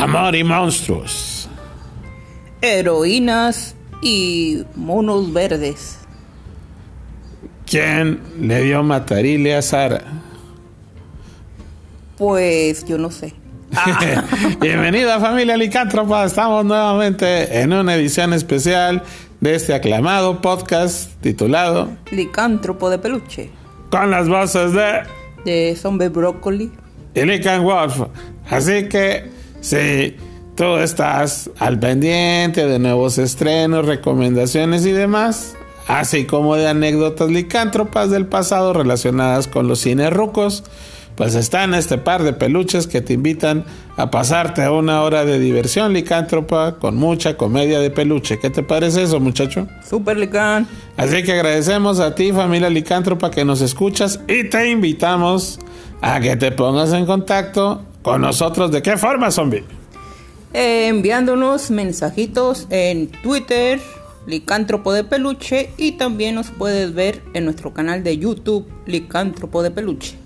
Amor y monstruos. Heroínas y monos verdes. ¿Quién le dio matarile a Sara? Pues yo no sé. Bienvenida familia Licántropa, estamos nuevamente en una edición especial de este aclamado podcast titulado Licántropo de peluche. Con las voces de De zombie brócoli. y Lican Wolf. Así que si tú estás al pendiente de nuevos estrenos, recomendaciones y demás, así como de anécdotas licántropas del pasado relacionadas con los cines rucos, pues están este par de peluches que te invitan a pasarte una hora de diversión licántropa con mucha comedia de peluche. ¿Qué te parece eso, muchacho? Super licán. Así que agradecemos a ti, familia licántropa, que nos escuchas y te invitamos a que te pongas en contacto con nosotros. ¿De qué forma, zombie? Eh, enviándonos mensajitos en Twitter, Licántropo de Peluche, y también nos puedes ver en nuestro canal de YouTube, Licántropo de Peluche.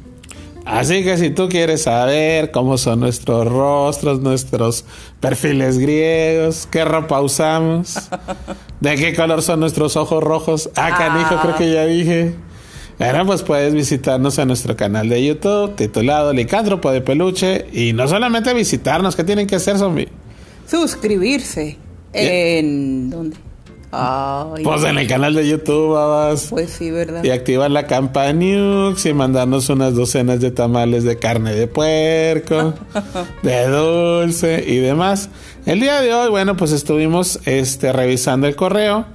Así que si tú quieres saber cómo son nuestros rostros, nuestros perfiles griegos, qué ropa usamos, de qué color son nuestros ojos rojos, ah, canijo, creo que ya dije. Bueno, pues puedes visitarnos en nuestro canal de YouTube titulado Licántropo de Peluche y no solamente visitarnos, ¿qué tienen que hacer, zombie? Suscribirse. ¿En dónde? Ay, Pues en el canal de YouTube, babas. pues sí, ¿verdad? Y activar la campanux y mandarnos unas docenas de tamales de carne de puerco, de dulce y demás. El día de hoy, bueno, pues estuvimos este, revisando el correo.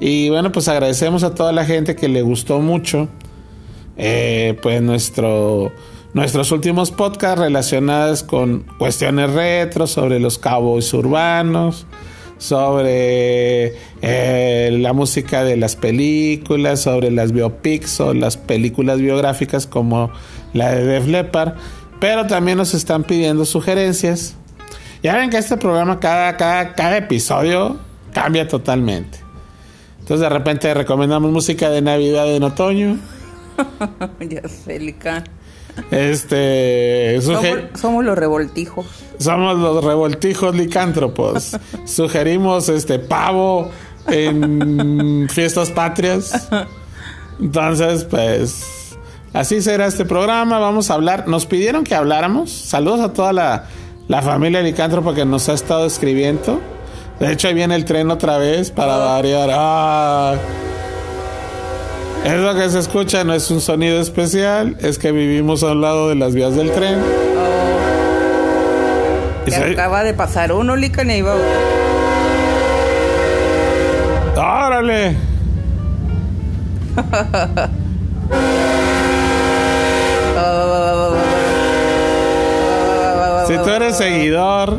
Y bueno, pues agradecemos a toda la gente que le gustó mucho. eh, pues nuestro, nuestros últimos podcasts relacionados con cuestiones retro, sobre los cowboys urbanos, sobre eh, la música de las películas, sobre las biopics o las películas biográficas como la de Def Leppard, pero también nos están pidiendo sugerencias. Ya ven que este programa cada, cada, cada episodio cambia totalmente. Entonces de repente recomendamos música de Navidad en otoño. ya sé, Licán. Este somos los revoltijos. somos los revoltijos licántropos. Sugerimos este pavo en fiestas patrias. Entonces, pues así será este programa. Vamos a hablar. Nos pidieron que habláramos. Saludos a toda la, la familia licántropa que nos ha estado escribiendo. De hecho, ahí viene el tren otra vez para variar. Ah. Es lo que se escucha, no es un sonido especial, es que vivimos a un lado de las vías del tren. Ya se- acaba de pasar uno, Licán, y va otro. ¡Órale! Si tú eres seguidor,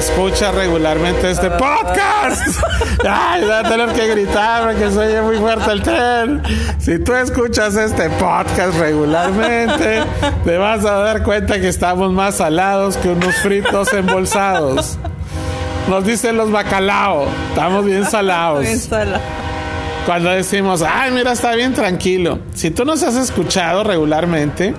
escucha regularmente este podcast. Ay, voy a tener que gritar porque se oye muy fuerte el tren. Si tú escuchas este podcast regularmente, te vas a dar cuenta que estamos más salados que unos fritos embolsados. Nos dicen los bacalao, estamos bien salados. Bien. Cuando decimos, ay, mira, está bien tranquilo. Si tú nos has escuchado regularmente,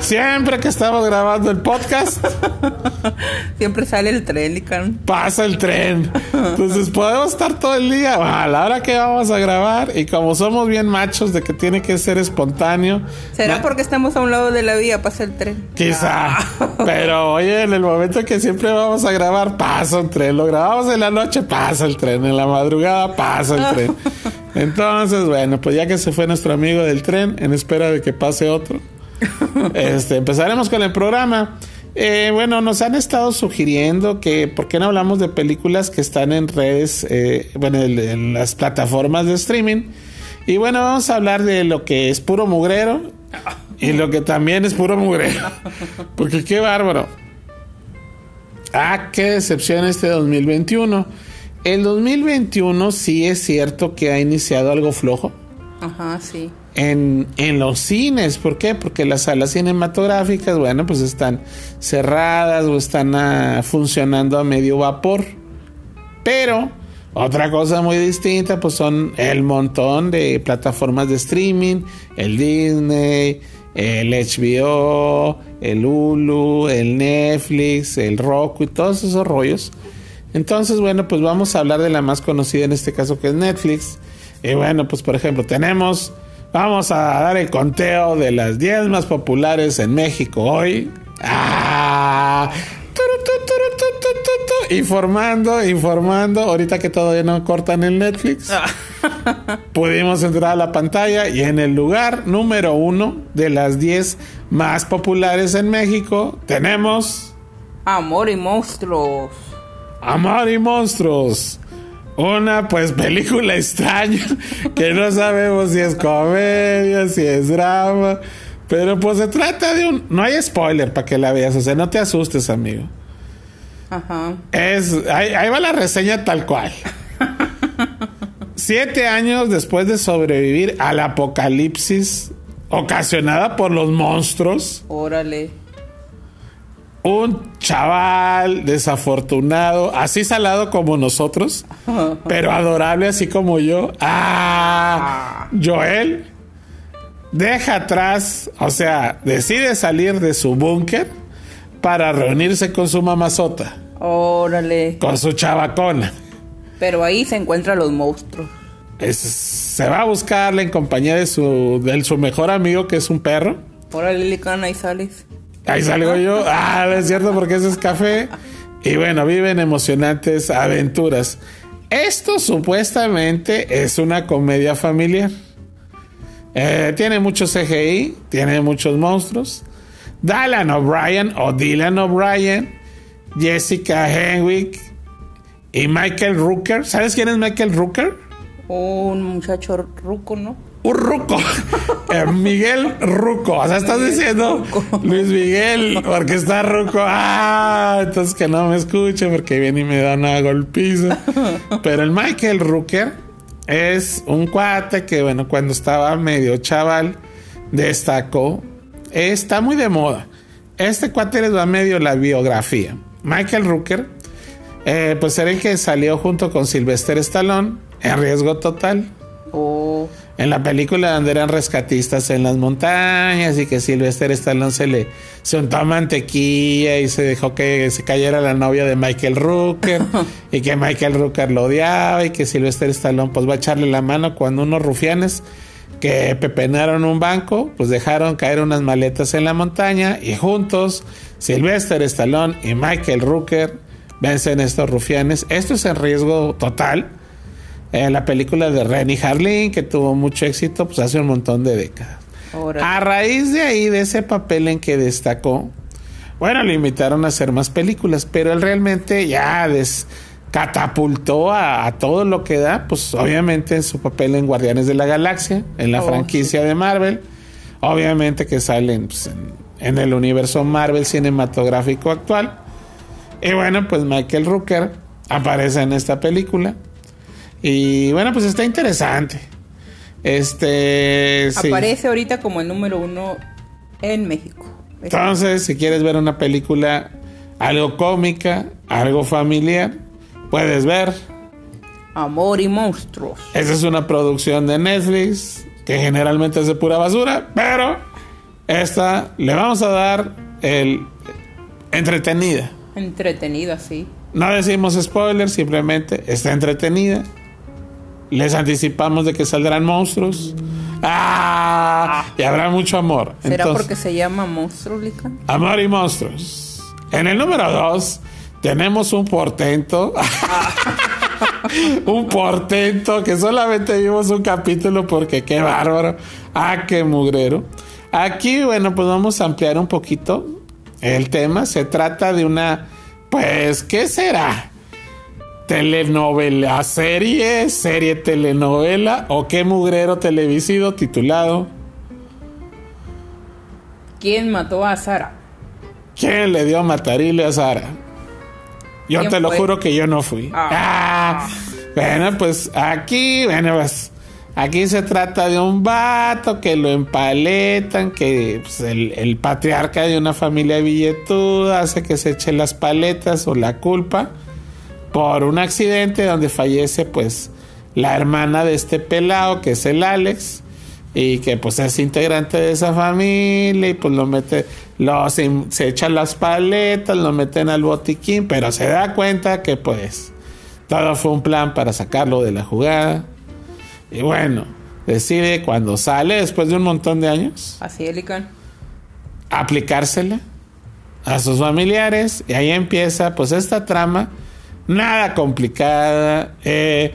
siempre que estamos grabando el podcast, Siempre sale el tren, Licán. pasa el tren. Entonces podemos estar todo el día a la hora que vamos a grabar. Y como somos bien machos de que tiene que ser espontáneo, ¿Será porque estamos a un lado de la vía? Pasa el tren. Quizá. Pero oye, en el momento que siempre vamos a grabar, pasa un tren. Lo grabamos en la noche, pasa el tren. En la madrugada, pasa el tren. Entonces, bueno, pues ya que se fue nuestro amigo del tren, en espera de que pase otro, este, empezaremos con el programa. Eh, bueno, nos han estado sugiriendo que, ¿por qué no hablamos de películas que están en redes, eh, bueno, en, en las plataformas de streaming? Y bueno, vamos a hablar de lo que es puro mugrero y lo que también es puro mugrero. Porque qué bárbaro. Ah, qué decepción este 2021. El 2021 sí es cierto que ha iniciado algo flojo Ajá, sí. En, en los cines. ¿Por qué? Porque las salas cinematográficas, bueno, pues están cerradas o están ah, funcionando a medio vapor. Pero otra cosa muy distinta, pues son el montón de plataformas de streaming, el Disney, el HBO, el Hulu, el Netflix, el Roku y todos esos rollos. Entonces, bueno, pues vamos a hablar de la más conocida en este caso que es Netflix. Y bueno, pues por ejemplo, tenemos, vamos a dar el conteo de las 10 más populares en México hoy. ¡Ah! Informando, informando. Ahorita que todavía no cortan el Netflix. pudimos entrar a la pantalla y en el lugar número uno de las 10 más populares en México tenemos... Amor y monstruos. Amor y monstruos. Una pues película extraña que no sabemos si es comedia, si es drama. Pero pues se trata de un... No hay spoiler para que la veas, o sea, no te asustes, amigo. Ajá. Es... Ahí, ahí va la reseña tal cual. Siete años después de sobrevivir al apocalipsis ocasionada por los monstruos. Órale. Un chaval desafortunado, así salado como nosotros, pero adorable así como yo. Ah, Joel deja atrás, o sea, decide salir de su búnker para reunirse con su mamazota. Órale. Con su chavacona. Pero ahí se encuentran los monstruos. se va a buscarle en compañía de su, de su mejor amigo, que es un perro. Órale, Lilicán, ahí sales. Ahí salgo yo. Ah, es cierto, porque ese es café. Y bueno, viven emocionantes aventuras. Esto supuestamente es una comedia familiar. Eh, tiene mucho CGI, tiene muchos monstruos. Dylan O'Brien o Dylan O'Brien, Jessica Henwick y Michael Rooker. ¿Sabes quién es Michael Rooker? Un muchacho ruco, ¿no? Un ruco. Eh, Miguel Ruco. O sea, estás diciendo Luis Miguel, porque está ruco. Ah, entonces que no me escuche porque viene y me da una golpiza. Pero el Michael Rooker es un cuate que, bueno, cuando estaba medio chaval, destacó. Está muy de moda. Este cuate les va medio la biografía. Michael Rooker, eh, pues era el que salió junto con Sylvester Stallone en riesgo total. Oh. En la película donde eran rescatistas en las montañas y que Sylvester Stallone se le se untó mantequilla y se dejó que se cayera la novia de Michael Rooker y que Michael Rooker lo odiaba y que Sylvester Stallone pues va a echarle la mano cuando unos rufianes que pepenaron un banco pues dejaron caer unas maletas en la montaña y juntos Sylvester Stallone y Michael Rooker vencen estos rufianes. Esto es en riesgo total en la película de Rennie Harlin, que tuvo mucho éxito pues hace un montón de décadas. A raíz de ahí, de ese papel en que destacó, bueno, le invitaron a hacer más películas, pero él realmente ya catapultó a, todo lo que da, pues obviamente en su papel en Guardianes de la Galaxia, en la oh, franquicia de Marvel, obviamente que salen pues, en, en, el universo Marvel cinematográfico actual. Y bueno, pues Michael Rooker aparece en esta película. Y bueno, pues está interesante. Este. Aparece ahorita como el número uno en México. Entonces, si quieres ver una película algo cómica, algo familiar, puedes ver. Amor y monstruos. Esa es una producción de Netflix que generalmente es de pura basura, pero esta le vamos a dar el entretenida. Entretenida, sí. No decimos spoilers, simplemente está entretenida. Les anticipamos de que saldrán monstruos. ¡Ah! Y habrá mucho amor. ¿Será porque se llama Monstruo, Lica? Amor y monstruos. En el número dos tenemos un portento. un portento que solamente vimos un capítulo porque qué bárbaro. Ah, qué mugrero. Aquí, bueno, pues vamos a ampliar un poquito el tema. Se trata de una, pues, ¿qué será? Telenovela, serie, serie telenovela o qué mugrero televisivo titulado ¿Quién mató a Sara? ¿Quién le dio matarile a Sara? Yo te lo juro que yo no fui. Ah. ah. Bueno, pues aquí, bueno, pues aquí se trata de un vato que lo empaletan, que pues, el, el patriarca de una familia billetuda hace que se eche las paletas o la culpa por un accidente donde fallece pues la hermana de este pelado que es el Alex y que pues es integrante de esa familia y pues lo mete, lo, se, se echa las paletas, lo meten al botiquín, pero se da cuenta que pues todo fue un plan para sacarlo de la jugada. Y bueno, decide cuando sale después de un montón de años Así, Elican. aplicársela a sus familiares y ahí empieza pues esta trama nada complicada eh,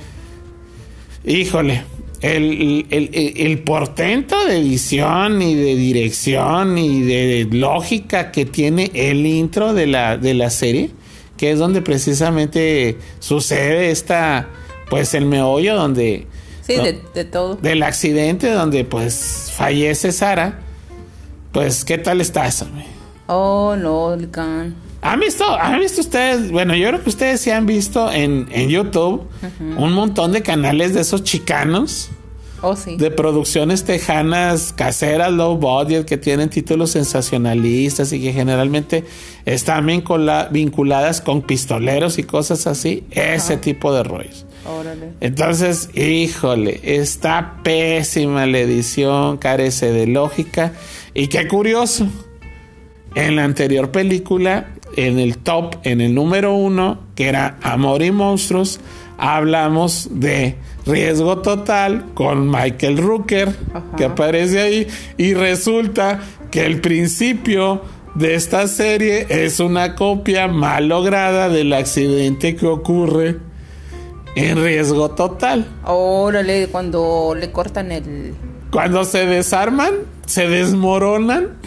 híjole el, el- el- el portento de edición y de dirección y de lógica que tiene el intro de la, de la serie que es donde precisamente sucede esta pues el meollo donde Sí, de, de todo. del accidente donde pues fallece Sara pues qué tal está eso güey? Oh, no, Elican. ¿Han visto, ¿Han visto ustedes? Bueno, yo creo que ustedes sí han visto en, en YouTube un montón de canales de esos chicanos, Oh, sí. de producciones tejanas, caseras, low budget, que tienen títulos sensacionalistas y que generalmente están vincula- vinculadas con pistoleros y cosas así. Ese tipo de rollos. Órale. Entonces, híjole, está pésima la edición, carece de lógica. Y qué curioso, en la anterior película, en el top, en el número uno, que era Amor y Monstruos, hablamos de Riesgo Total con Michael Rooker, Ajá. que aparece ahí, y resulta que el principio de esta serie es una copia mal lograda del accidente que ocurre en Riesgo Total. Órale, cuando le cortan el. Cuando se desarman, se desmoronan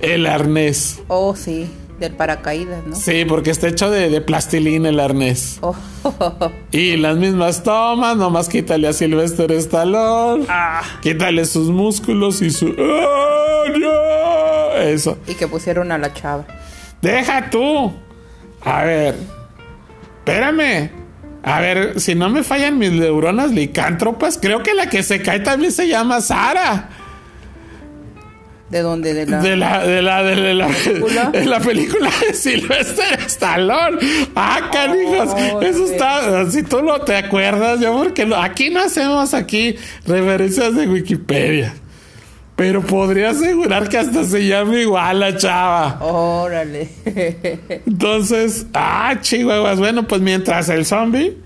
el arnés. Oh, sí, del paracaídas, ¿no? Sí, porque está hecho de, de plastilina el arnés. Oh, Y las mismas tomas, nomás quítale a Sylvester Stallone. Quítale sus músculos y su... ¡Ah, no! Eso. y que pusieron a la chava. Deja tú. A ver. Espérame. A ver, si no me fallan mis neuronas licántropas, creo que la que se cae también se llama Sara. ¿De dónde? De la. De la, de la, de la, ¿Película? de la película de Sylvester Stallone. Ah, canijos. Oh, Eso está, si tú no te acuerdas, yo porque aquí no hacemos aquí referencias de Wikipedia. Pero podría asegurar que hasta se llama igual la chava. Órale. Entonces, ah, chihuahuas. Bueno, pues mientras el zombie.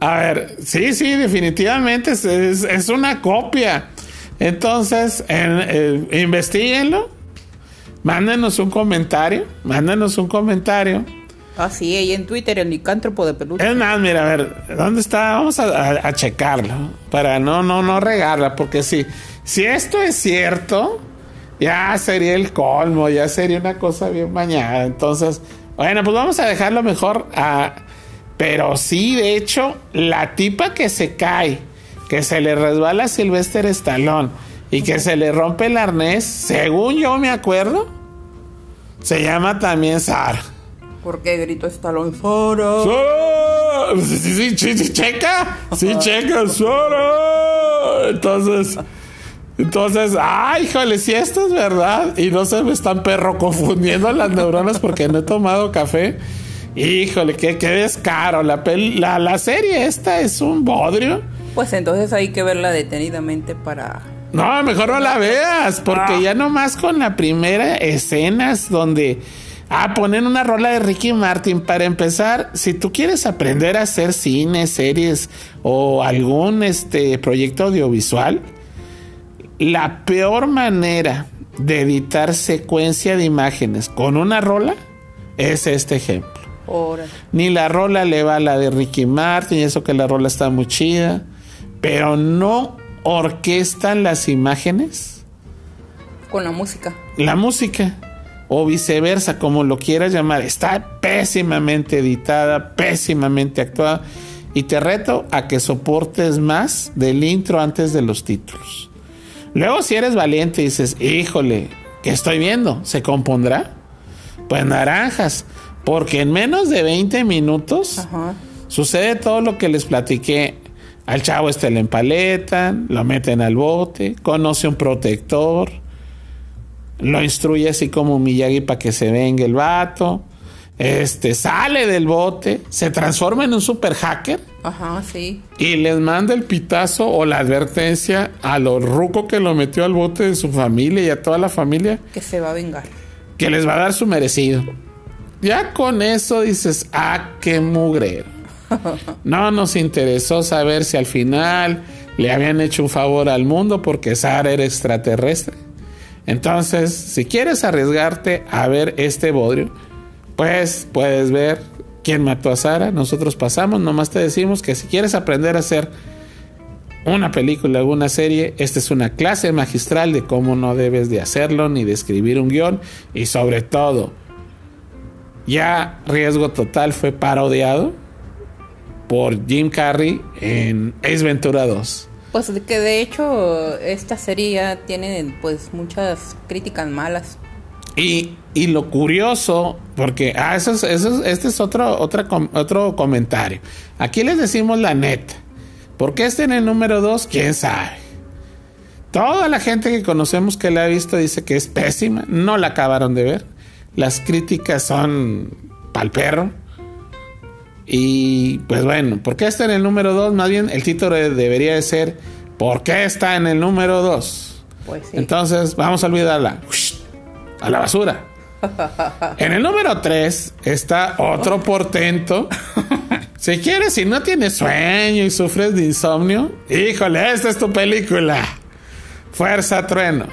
A ver, sí, sí, definitivamente es, es- es una copia. Entonces, en, eh, investiguenlo. Mándenos un comentario. Mándenos un comentario. ah, sí, ahí en Twitter, el licántropo de peluche. Es más, mira, a ver, ¿dónde está? Vamos a, a- a checarlo. Para no, no, no regarla. Porque si, si esto es cierto, ya sería el colmo, ya sería una cosa bien bañada. Entonces, bueno, pues vamos a dejarlo mejor. a- pero sí, de hecho, la tipa que se cae, que se le resbala a Sylvester Stallone y que se le rompe el arnés, según yo me acuerdo, se llama también Sara. ¿Por qué gritó Stallone? ¡Sora! Sí, sí, sí, sí, sí, checa. Sí, checa, Sora. Entonces, entonces, ay, híjole, si esto es verdad y no se me están perro confundiendo las neuronas porque no he tomado café. Híjole, qué, qué descaro. La, la, la serie esta es un bodrio. Pues entonces hay que verla detenidamente para. No, mejor no la veas, porque ya nomás con la primera escenas donde ah, ponen una rola de Ricky Martin para empezar, si tú quieres aprender a hacer cine, series o algún este proyecto audiovisual, la peor manera de editar secuencia de imágenes con una rola es este ejemplo. Ni la rola le va a la de Ricky Martin, y eso que la rola está muy chida, pero no orquestan las imágenes, Con la música. la música, o viceversa, como lo quieras llamar. Está pésimamente editada, pésimamente actuada, y te reto a que soportes más del intro antes de los títulos. Luego, si eres valiente y dices, híjole, ¿qué estoy viendo? ¿Se compondrá? Pues naranjas, porque en menos de 20 minutos Ajá. sucede todo lo que les platiqué. Al chavo este le empaletan, lo meten al bote, conoce un protector, lo instruye así como Miyagi para que se venga el vato. Este sale del bote, se transforma en un super hacker Ajá, sí. Y les manda el pitazo o la advertencia a los ruco que lo metió al bote de su familia y a toda la familia. Que se va a vengar. Que les va a dar su merecido. Ya con eso dices, ah, qué mugrero. No nos interesó saber si al final le habían hecho un favor al mundo porque Sara era extraterrestre. Entonces, si quieres arriesgarte a ver este bodrio, pues puedes ver quién mató a Sara. Nosotros pasamos, nomás te decimos que si quieres aprender a hacer una película o una serie, esta es una clase magistral de cómo no debes de hacerlo ni de escribir un guion y sobre todo, ya Riesgo Total fue parodiado por Jim Carrey en Ace Ventura 2. Pues que de hecho esta serie ya tiene pues muchas críticas malas. Y, y lo curioso, porque ah, eso es, eso este es otro, otra, otro comentario. Aquí les decimos la neta. ¿Por qué este en el número 2? ¿Quién sabe? Toda la gente que conocemos que la ha visto dice que es pésima. No la acabaron de ver. Las críticas son pal perro. Y pues bueno, ¿por qué está en el número 2? Más bien el título debería de ser ¿Por qué está en el número 2? Pues sí. Entonces vamos a olvidarla. A la basura. En el número 3 está otro portento. Si quieres, si no tienes sueño y sufres de insomnio, híjole, esta es tu película. Fuerza Trueno.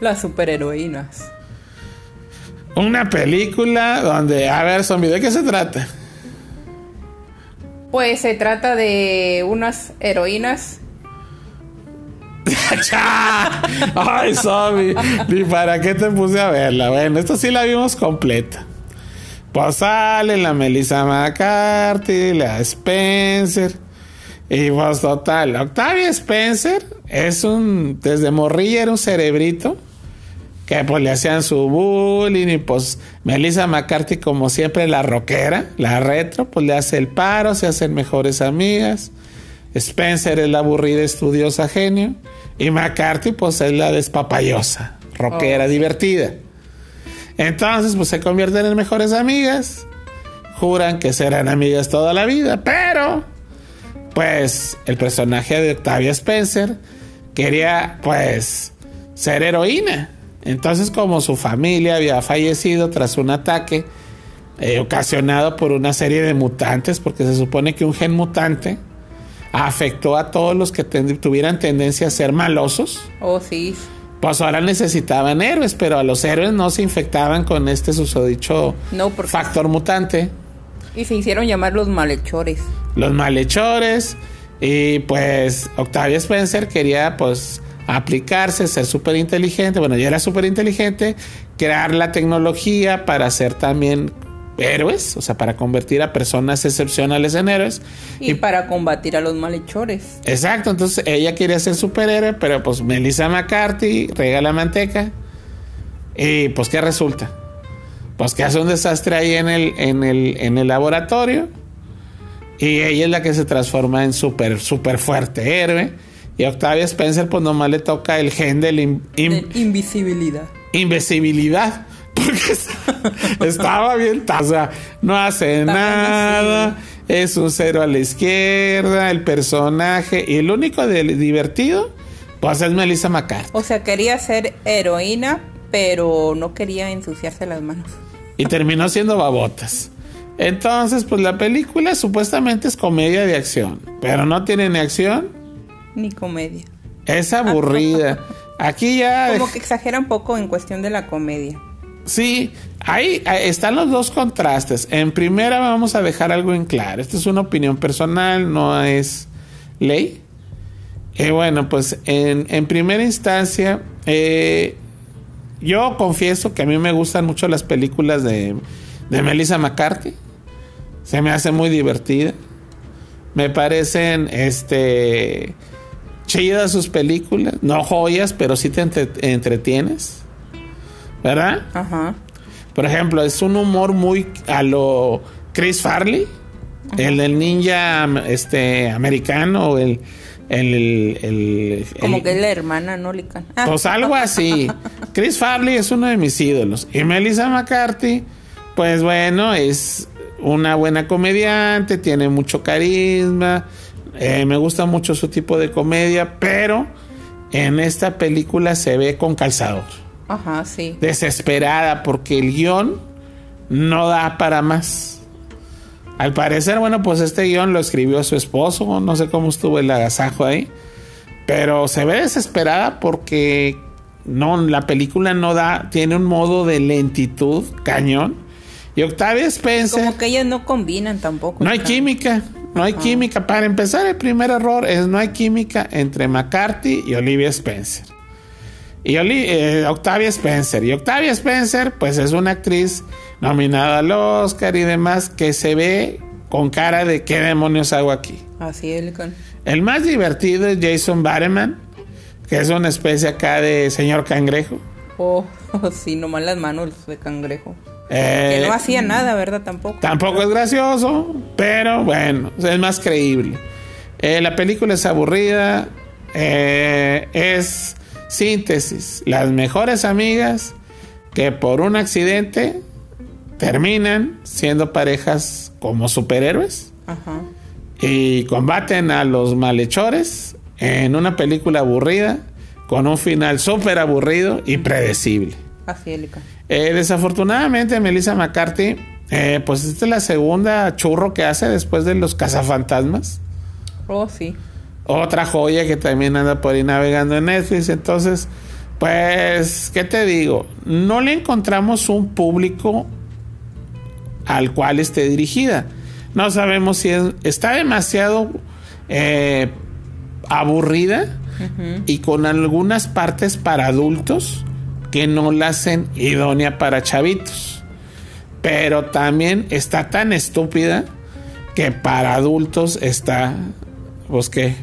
Las superheroínas. Una película donde, a ver, zombie, ¿de qué se trata? Pues se trata de unas heroínas. Ay, zombie, ni para qué te puse a verla. Bueno, esto sí la vimos completa. Pues sale la Melissa McCarthy, la Spencer. Y pues total, Octavia Spencer es un, desde morrilla era un cerebrito que pues le hacían su bullying y pues Melissa McCarthy como siempre la rockera, la retro, pues le hace el paro, se hacen mejores amigas. Spencer es la aburrida estudiosa genio y McCarthy pues es la despapayosa, rockera, oh. divertida. Entonces pues se convierten en mejores amigas, juran que serán amigas toda la vida, pero pues el personaje de Octavia Spencer quería pues ser heroína entonces, como su familia había fallecido tras un ataque eh, ocasionado por una serie de mutantes, porque se supone que un gen mutante afectó a todos los que tuvieran tendencia a ser malosos. Oh, sí. Pues ahora necesitaban héroes, pero a los héroes no se infectaban con este susodicho no, factor mutante. Y se hicieron llamar los malhechores. Los malhechores. Y pues Octavia Spencer quería pues aplicarse, ser súper inteligente, bueno, ya era súper inteligente, crear la tecnología para ser también héroes, o sea, para convertir a personas excepcionales en héroes. Y, para combatir a los malhechores. Exacto, entonces ella quería ser superhéroe, pero pues Melissa McCarthy regala manteca. Y pues, ¿qué resulta? Pues que hace un desastre ahí en el, en el, en el laboratorio. Y ella es la que se transforma en súper, súper fuerte héroe. Y a Octavia Spencer, pues nomás le toca el gen de, invisibilidad. Invisibilidad. Porque estaba bien, o sea, no hace nada. Es un cero a la izquierda, el personaje. Y el único de, divertido, pues es Melissa McCarthy. O sea, quería ser heroína, pero no quería ensuciarse las manos. Y terminó siendo babotas. Entonces, pues la película supuestamente es comedia de acción, pero no tiene ni acción ni comedia. Es aburrida. Aquí ya. Como que exagera un poco en cuestión de la comedia. Sí, ahí, están los dos contrastes. En primera vamos a dejar algo en claro. Esta es una opinión personal, no es ley. Eh, bueno, pues en, en primera instancia, eh, yo confieso que a mí me gustan mucho las películas de, de Melissa McCarthy. Se me hace muy divertida. Me parecen, este, chidas sus películas, no joyas, pero sí te entretienes, ¿verdad? Ajá. Por ejemplo, es un humor muy a lo Chris Farley, el del ninja este americano, el el, el, como que es la hermana, ¿no? Pues algo así. Chris Farley es uno de mis ídolos. Y Melissa McCarthy, pues bueno, es una buena comediante, tiene mucho carisma, eh, me gusta mucho su tipo de comedia, pero en esta película se ve con calzador. Ajá, sí. Desesperada porque el guion no da para más. Al parecer, bueno, pues este guion lo escribió su esposo, no sé cómo estuvo el agasajo ahí, pero se ve desesperada porque no, la película no da, tiene un modo de lentitud cañón. Y Octavia Spencer. Como que ellas no combinan tampoco. No hay química, no hay química. Para empezar, el primer error es no hay química entre McCarthy y Olivia Spencer. Y eh, Octavia Spencer. Y Octavia Spencer, pues es una actriz nominada al Oscar y demás que se ve con cara de qué demonios hago aquí. Así es, El más divertido es Jason Bateman, que es una especie acá de señor cangrejo. Oh, sí, nomás las manos de cangrejo. Que no eh, hacía nada, ¿verdad? Tampoco. Tampoco es gracioso, pero bueno, es más creíble. Eh, la película es aburrida, eh, es síntesis. Las mejores amigas que por un accidente terminan siendo parejas como superhéroes Ajá. y combaten a los malhechores en una película aburrida con un final súper aburrido y predecible. Así eh, desafortunadamente, Melissa McCarthy, eh, pues esta es la segunda churro que hace después de los cazafantasmas. Oh, sí. Otra joya que también anda por ahí navegando en Netflix. Entonces, pues, ¿qué te digo? No le encontramos un público al cual esté dirigida. No sabemos si está demasiado eh, aburrida y con algunas partes para adultos que no la hacen idónea para chavitos. Pero también está tan estúpida que para adultos está, pues qué,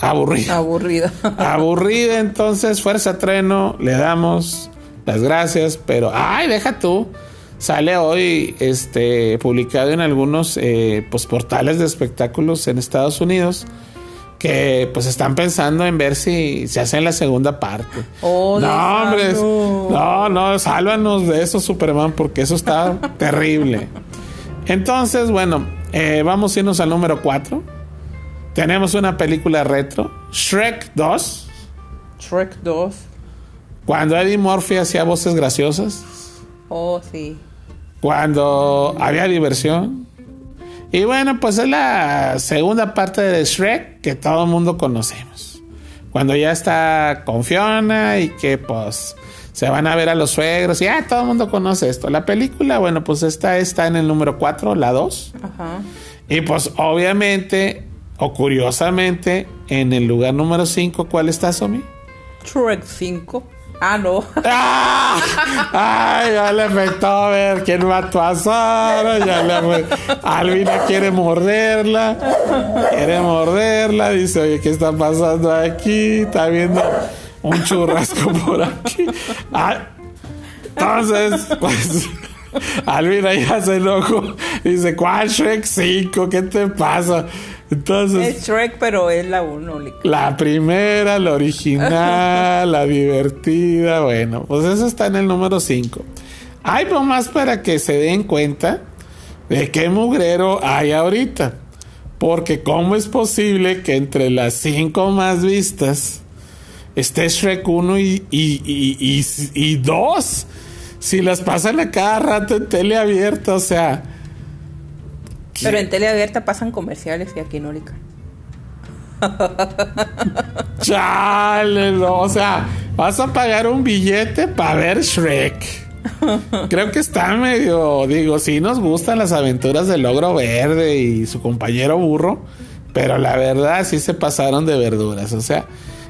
aburrida. Aburrida. aburrida, entonces, fuerza treno, le damos las gracias, pero, ay, deja tú. Sale hoy este, publicado en algunos eh, pues, portales de espectáculos en Estados Unidos que pues están pensando en ver si se hace la segunda parte. Oh, no, hombre, no, no, sálvanos de eso, Superman, porque eso está terrible. Entonces, bueno, eh, vamos a irnos al número 4. Tenemos una película retro, Shrek 2. Shrek 2. Cuando Eddie Murphy hacía voces graciosas. Oh, sí. Cuando había diversión. Y bueno, pues es la segunda parte de Shrek que todo el mundo conocemos. Cuando ya está con Fiona y que pues se van a ver a los suegros y ah, todo el mundo conoce esto. La película, bueno, pues esta está en el número 4, la 2. Ajá. Y pues obviamente o curiosamente en el lugar número 5, ¿cuál está, Somi? Shrek 5. Ah, no. ¡Ah! Ay, ya le afectó a ver quién mató a Sara. Ya le Alvina quiere morderla. Quiere morderla. Dice, oye, ¿qué está pasando aquí? Está viendo un churrasco por aquí. Ah, entonces, pues. Alvina ya se enojó. Dice, ¿cuál Shrek 5? ¿Qué te pasa? Entonces. Es Shrek, pero es la 1. La primera, la original, la divertida. Bueno, pues eso está en el número 5. Hay más para que se den cuenta de qué mugrero hay ahorita. Porque, ¿cómo es posible que entre las 5 más vistas esté Shrek 1 y, y, 2? Si las pasan a cada rato en tele abierta, o sea pero en tele abierta pasan comerciales y aquí no le Chale, no, o sea, vas a pagar un billete para ver Shrek. Creo que está medio, digo, sí nos gustan las aventuras del logro verde y su compañero burro, pero la verdad sí se pasaron de verduras. O sea,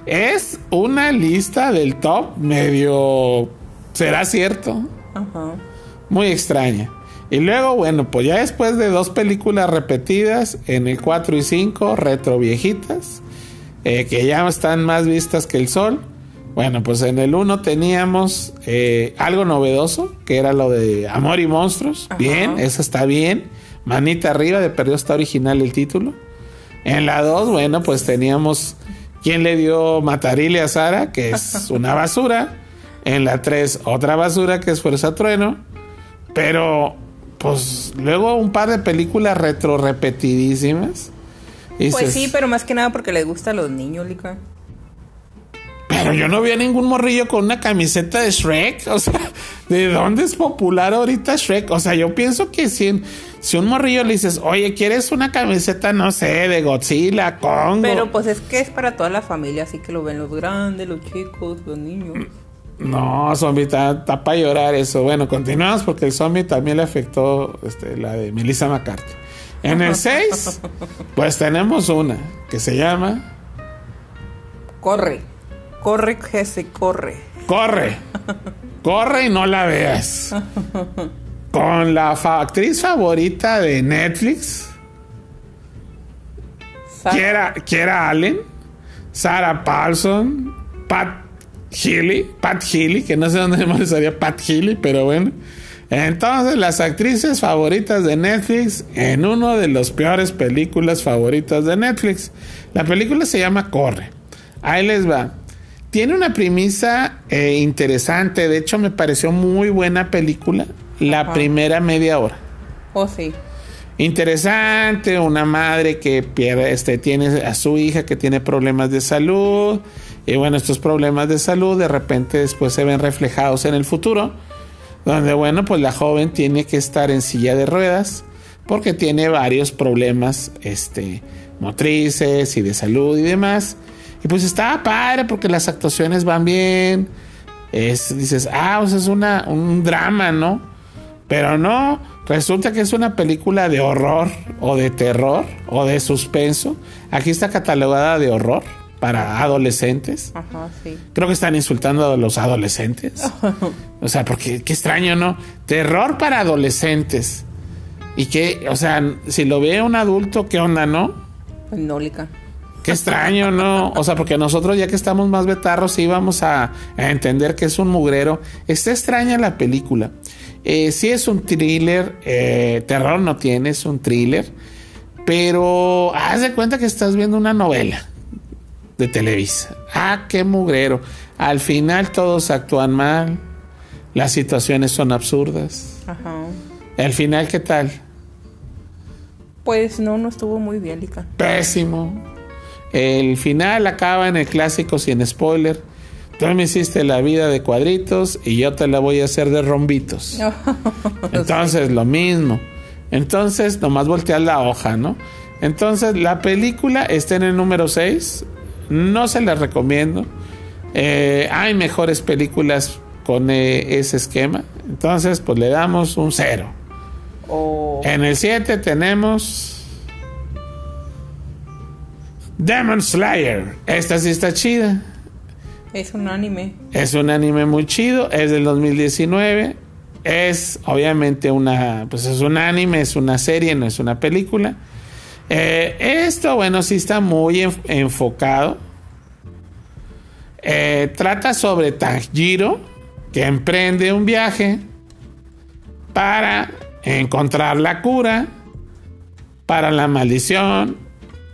es una lista del top medio, ¿será cierto? Ajá. Muy extraña. Y luego, bueno, pues ya después de dos películas repetidas en el 4 y 5, retro viejitas, eh, que ya están más vistas que el sol. Bueno, pues en el 1 teníamos eh, algo novedoso, que era lo de Amor y Monstruos. Bien, eso está bien. Manita arriba, de perdió está original el título. En la 2, bueno, pues teníamos ¿Quién le dio Matarile a Sara? Que es una basura. En la 3, otra basura que es Fuerza Trueno. Pero pues luego un par de películas retro repetidísimas. Y Pues dices, sí, pero más que nada porque les gusta a los niños, Lica. Pero yo no vi a ningún morrillo con una camiseta de Shrek. O sea, ¿de dónde es popular ahorita Shrek? O sea, yo pienso que si, en- si un morrillo le dices, oye, ¿quieres una camiseta, no sé, de Godzilla, Congo? Pero pues es que es para toda la familia, así que lo ven los grandes, los chicos, los niños. No, zombie, está, para llorar eso. Bueno, continuamos porque el zombie también le afectó este, la de Melissa McCarthy. En el 6, pues tenemos una que se llama Corre, corre, Jesse, corre. Corre. Corre y no la veas. Con la fa- actriz favorita de Netflix, Sa- Kiera, Kiera Allen, Sarah Paulson, Pat Healy, Pat Healy, que no sé dónde más estaría Pat Healy, pero bueno. Entonces, las actrices favoritas de Netflix en uno de los peores películas favoritas de Netflix. La película se llama Corre. Ahí les va. Tiene una premisa eh, interesante. De hecho, me pareció muy buena película. La Ajá. primera media hora. Oh, sí. Interesante, una madre que pierde, este, tiene a su hija que tiene problemas de salud. Y bueno, estos problemas de salud de repente después se ven reflejados en el futuro. Donde bueno, pues la joven tiene que estar en silla de ruedas. Porque tiene varios problemas este, motrices y de salud y demás. Y pues estaba padre porque las actuaciones van bien. Es, dices, ah, o sea, es una, un drama, ¿no? Pero no, resulta que es una película de horror o de terror o de suspenso. Aquí está catalogada de horror para adolescentes. Ajá, sí. Creo que están insultando a los adolescentes. O sea, porque qué extraño, ¿no? Terror para adolescentes. Y que, o sea, si lo ve un adulto, ¿qué onda, no? Qué extraño, ¿no? O sea, porque nosotros ya que estamos más betarros íbamos a, a entender que es un mugrero. Está extraña la película. Eh, sí es un thriller, eh, terror no tiene, es un thriller. Pero haz de cuenta que estás viendo una novela de Televisa. Ah, qué mugrero. Al final todos actúan mal. Las situaciones son absurdas. Ajá. Al final, ¿qué tal? Pues no, no estuvo muy bien, Lica. Pésimo. El final acaba en el clásico sin spoiler. Tú me hiciste la vida de cuadritos y yo te la voy a hacer de rombitos. Entonces, lo mismo. Entonces, nomás voltear la hoja, ¿no? Entonces, la película está en el número 6. No se la recomiendo. Eh, hay mejores películas con eh, ese esquema. Entonces, pues le damos un cero. O En el 7 tenemos Demon Slayer. Esta sí está chida. es un anime. Es un anime muy chido. Es del 2019. Es obviamente una. Pues es un anime, es una serie, no es una película. Eh, esto, bueno, sí está muy enf- enfocado. Eh, trata sobre Tanjiro, que emprende un viaje para encontrar la cura para la maldición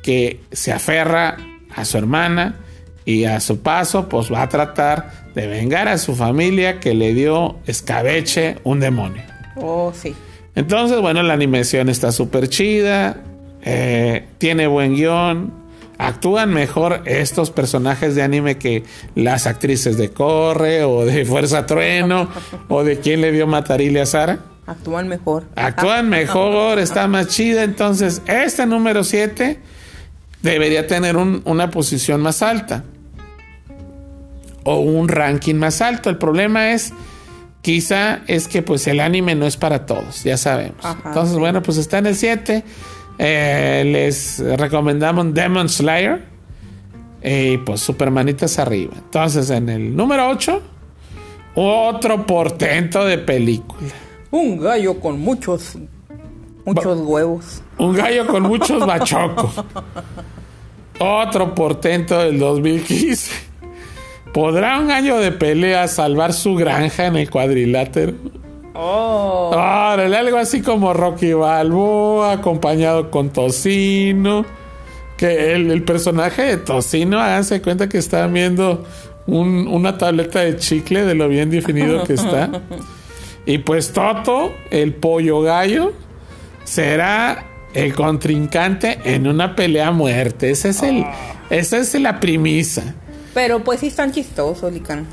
que se aferra a su hermana y a su paso pues va a tratar de vengar a su familia que le dio escabeche un demonio. Oh, sí. Entonces, bueno, la animación está súper chida, eh, tiene buen guion, actúan mejor estos personajes de anime que las actrices de Corre o de Fuerza Trueno o de quién le vio matarile a Sara. Actúan mejor. Actúan mejor, está más chida. Entonces, este número 7 debería tener un- una posición más alta. O un ranking más alto. El problema es, quizá es que pues el anime no es para todos, ya sabemos. Ajá, Entonces, sí. bueno, pues está en el 7. Eh, les recomendamos Demon Slayer. Y pues supermanitas arriba. Entonces, en el número 8, otro portento de película. Un gallo con muchos, muchos huevos. Un gallo con muchos bachocos. Otro portento del 2015. ¿Podrá un gallo de pelea salvar su granja en el cuadrilátero? Oh. Órale, algo así como Rocky Balboa, acompañado con Tocino. Que el, el personaje de Tocino, háganse cuenta que están viendo un- una tableta de chicle de lo bien definido que está. Y pues Toto, el pollo gallo, será el contrincante en una pelea a muerte. Ese es el, esa es la premisa. Pero pues sí están chistosos, Lican.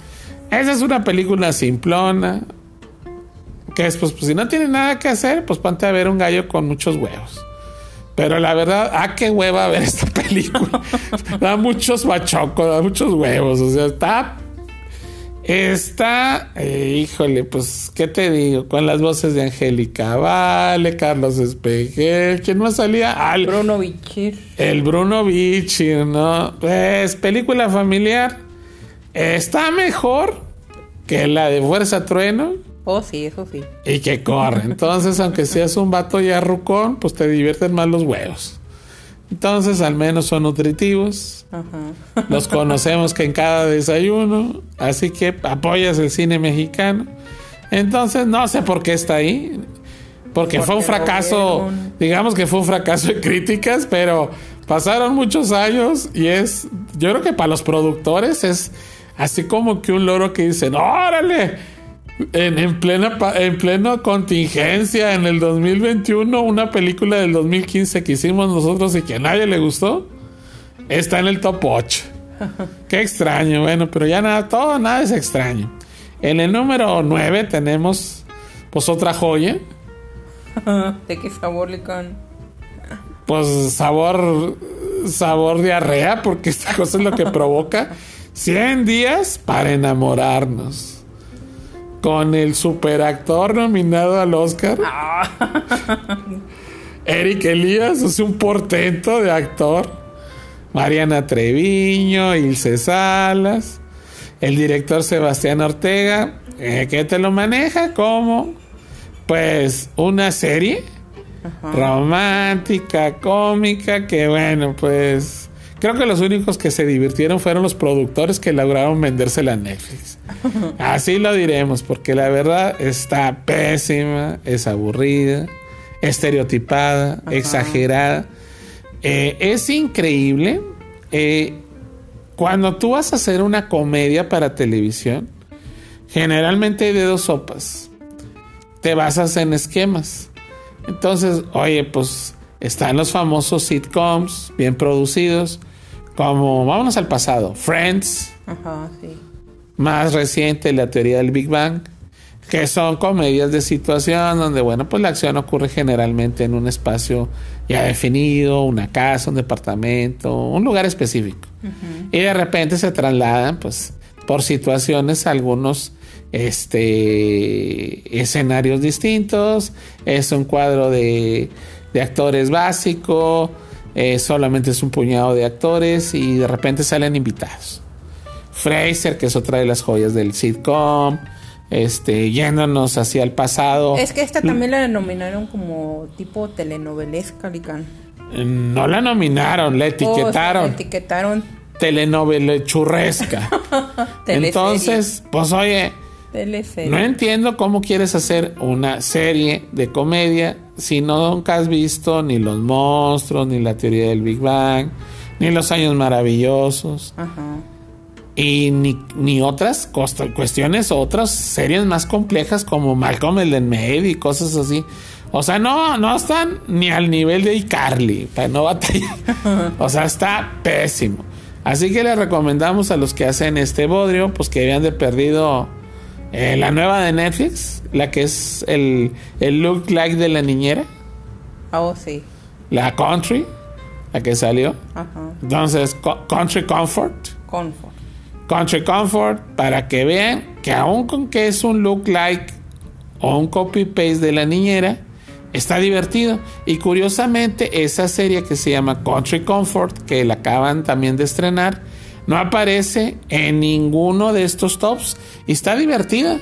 Esa es una película simplona. Que es, pues, si no tiene nada que hacer, pues ponte a ver un gallo con muchos huevos. Pero la verdad, ah, qué hueva ver esta película. da muchos bachocos, da muchos huevos. O sea, está. Está. eh, híjole, pues, ¿qué te digo? Con las voces de Angélica Vale, Carlos Espejel. ¿Quién más salía? El- Bruno Bichir. el Bruno Bichir, ¿no? Pues película familiar. Está mejor que la de Fuerza Trueno Oh, sí, eso sí. y que corre. Entonces, aunque seas un vato ya rucón, pues te divierten más los huevos. Entonces, al menos son nutritivos. Ajá. Los conocemos que en cada desayuno. Así que apoyas el cine mexicano. Entonces, no sé por qué está ahí. Porque fue un fracaso, digamos que fue un fracaso de críticas, pero pasaron muchos años y es, yo creo que para los productores es así como que un loro que dicen, órale, en, en plena en contingencia en el 2021, una película del 2015 que hicimos nosotros y que a nadie le gustó, está en el top 8. Qué extraño, bueno, pero ya nada, todo, nada es extraño. En el número 9 tenemos pues otra joya, ¿De qué sabor, Lican? pues sabor sabor diarrea porque esta cosa es lo que provoca 100 días para enamorarnos con el superactor nominado al Oscar. Eric Elías es un portento de actor. Mariana Treviño Ilse Salas el director Sebastián Ortega eh, que te lo maneja como pues una serie romántica, cómica, que bueno, pues creo que los únicos que se divirtieron fueron los productores que lograron vendérsela a Netflix. Así lo diremos, porque la verdad está pésima, es aburrida, estereotipada, exagerada. Eh, es increíble. eh, cuando tú vas a hacer una comedia para televisión, generalmente hay de dos sopas. Te basas en esquemas. Entonces, oye, pues están los famosos sitcoms bien producidos, como, vámonos al pasado, Friends, Ajá, sí. más reciente, la teoría del Big Bang, que son comedias de situación donde, bueno, pues la acción ocurre generalmente en un espacio ya definido, una casa, un departamento, un lugar específico. Y de repente se trasladan, pues, por situaciones a algunos este escenarios distintos es un cuadro de, de actores básico eh, solamente es un puñado de actores y de repente salen invitados. Fraser que es otra de las joyas del sitcom este yéndonos hacia el pasado. Es que esta también la denominaron como tipo telenovelesca, Lican. no la nominaron la Oh, etiquetaron sí, la etiquetaron. telenovela churresca. Entonces pues oye Teleserie. No entiendo cómo quieres hacer una serie de comedia si no nunca has visto ni los monstruos, ni la teoría del Big Bang, ni los años maravillosos, Ajá. y ni, ni otras cuestiones, otras series más complejas como Malcolm el en medio y cosas así. O sea, no, no están ni al nivel de iCarly, para no batallar. o sea, está pésimo. Así que le recomendamos a los que hacen este bodrio, pues que habían de perdido eh, la nueva de Netflix, la que es el, el look like de la niñera, Ah, oh, sí. la country, la que salió. Ajá. Entonces, co- Country Comfort. Comfort. Country Comfort para que vean que aun con que es un look like o un copy paste de la niñera, está divertido. Y curiosamente, esa serie que se llama Country Comfort, que la acaban también de estrenar, no aparece en ninguno de estos tops. Y está divertida.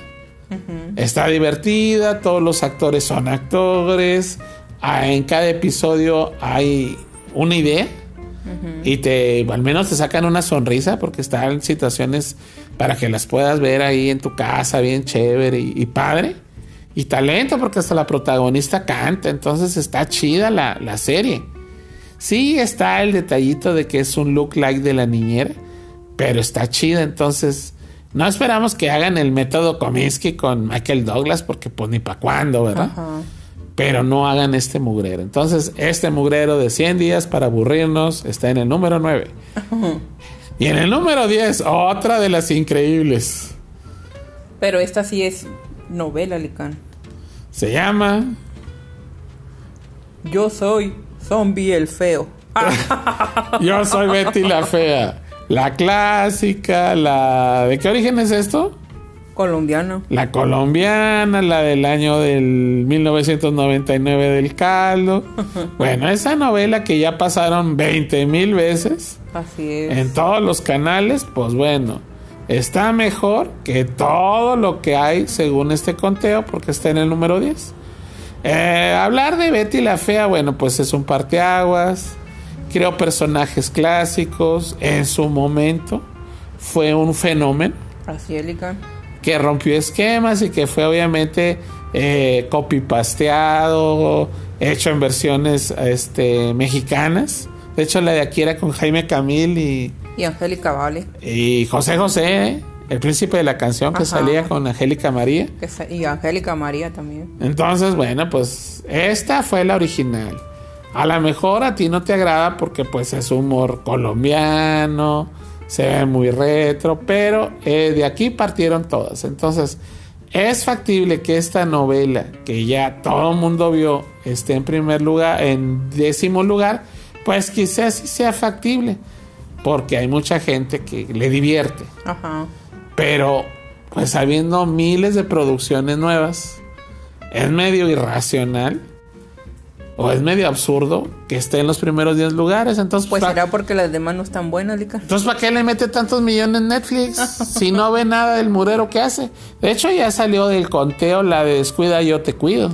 Está divertida, todos los actores son actores, ah, en cada episodio hay una idea. Y te al menos te sacan una sonrisa porque están situaciones para que las puedas ver ahí en tu casa bien chévere y, y padre. Y talento porque hasta la protagonista canta. Entonces está chida la, la serie. Sí está el detallito de que es un look like de la niñera pero está chida entonces No esperamos que hagan el método Cominsky con Michael Douglas, porque pues ni para cuándo, ¿verdad? Ajá. Pero no hagan este mugrero. Entonces, este mugrero de 100 días para aburrirnos está en el número 9. Y en el número 10, otra de las increíbles. Pero esta sí es novela, Licán. Se llama Yo soy Zombie el Feo. Yo soy Betty la Fea. La clásica, la... ¿De qué origen es esto? Colombiano. La colombiana, la del año del 1999 del caldo. Bueno, esa novela que ya pasaron 20 mil veces Así es. en todos los canales, pues bueno, está mejor que todo lo que hay según este conteo porque está en el número 10. Eh, hablar de Betty la Fea, bueno, pues es un parteaguas. Creó personajes clásicos en su momento. Fue un fenómeno que rompió esquemas y que fue obviamente eh, copy pasteado, hecho en versiones este, mexicanas. De hecho, la de aquí era con Jaime Camil y, Y Angélica Vale. y José José, ¿eh? el príncipe de la canción que Ajá. salía con Angélica María. que Y Angélica María también. Entonces, bueno, pues esta fue la original. A lo mejor a ti no te agrada porque pues es humor colombiano, se ve muy retro, pero eh, de aquí partieron todas. Entonces, es factible que esta novela, que ya todo el mundo vio, esté en primer lugar, en décimo lugar, pues quizás sí sea factible, porque hay mucha gente que le divierte. Ajá. Pero, pues habiendo miles de producciones nuevas, es medio irracional o es medio absurdo que esté en los primeros 10 lugares. Entonces, Pues ¿pa- será porque las demás no están buenas, Licán. entonces, ¿para qué le mete tantos millones en Netflix si no ve nada del murero que hace? De hecho, ya salió del conteo la de Descuida, yo te cuido,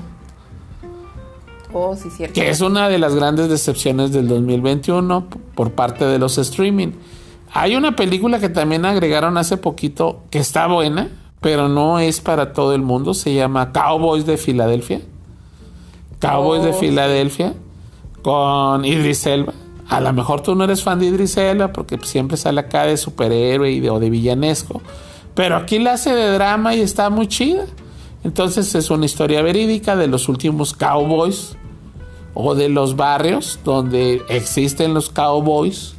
Oh, sí, cierto. que es una de las grandes decepciones del 2021 p- por parte de los streaming. Hay una película que también agregaron hace poquito que está buena, pero no es para todo el mundo. Se llama Cowboys de Filadelfia. Cowboys de. Filadelfia con Idris Elba. A lo mejor tú no eres fan de Idris Elba porque siempre sale acá de superhéroe y de, o de villanesco. Pero aquí la hace de drama y está muy chida. Entonces es una historia verídica de los últimos cowboys o de los barrios donde existen los cowboys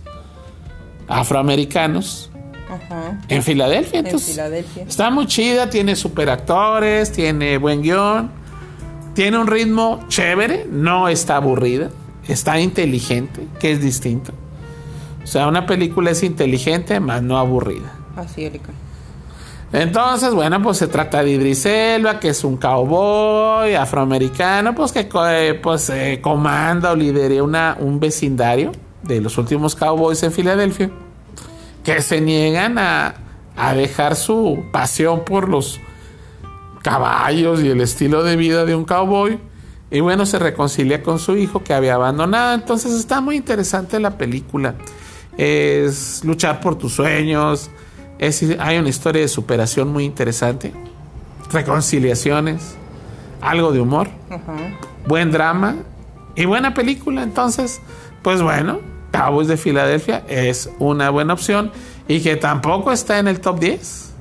afroamericanos Ajá. en Filadelfia. En Entonces, Filadelfia. Está muy chida, tiene super actores, tiene buen guion, tiene un ritmo chévere, no está aburrida, está inteligente, que es distinto. O sea, una película es inteligente, más no aburrida. Así es, Licán. Entonces, bueno, pues se trata de Idris Elba, que es un cowboy afroamericano, pues que eh, pues, eh, comanda o lidera una, un vecindario de los últimos cowboys en Filadelfia, que se niegan a, a dejar su pasión por los caballos y el estilo de vida de un cowboy. Y bueno, se reconcilia con su hijo que había abandonado. Entonces está muy interesante la película. Es luchar por tus sueños. Es, hay una historia de superación muy interesante. Reconciliaciones. Algo de humor. Buen drama. Y buena película. Entonces, pues bueno, Cowboys de Filadelfia es una buena opción. Y que tampoco está en el top 10.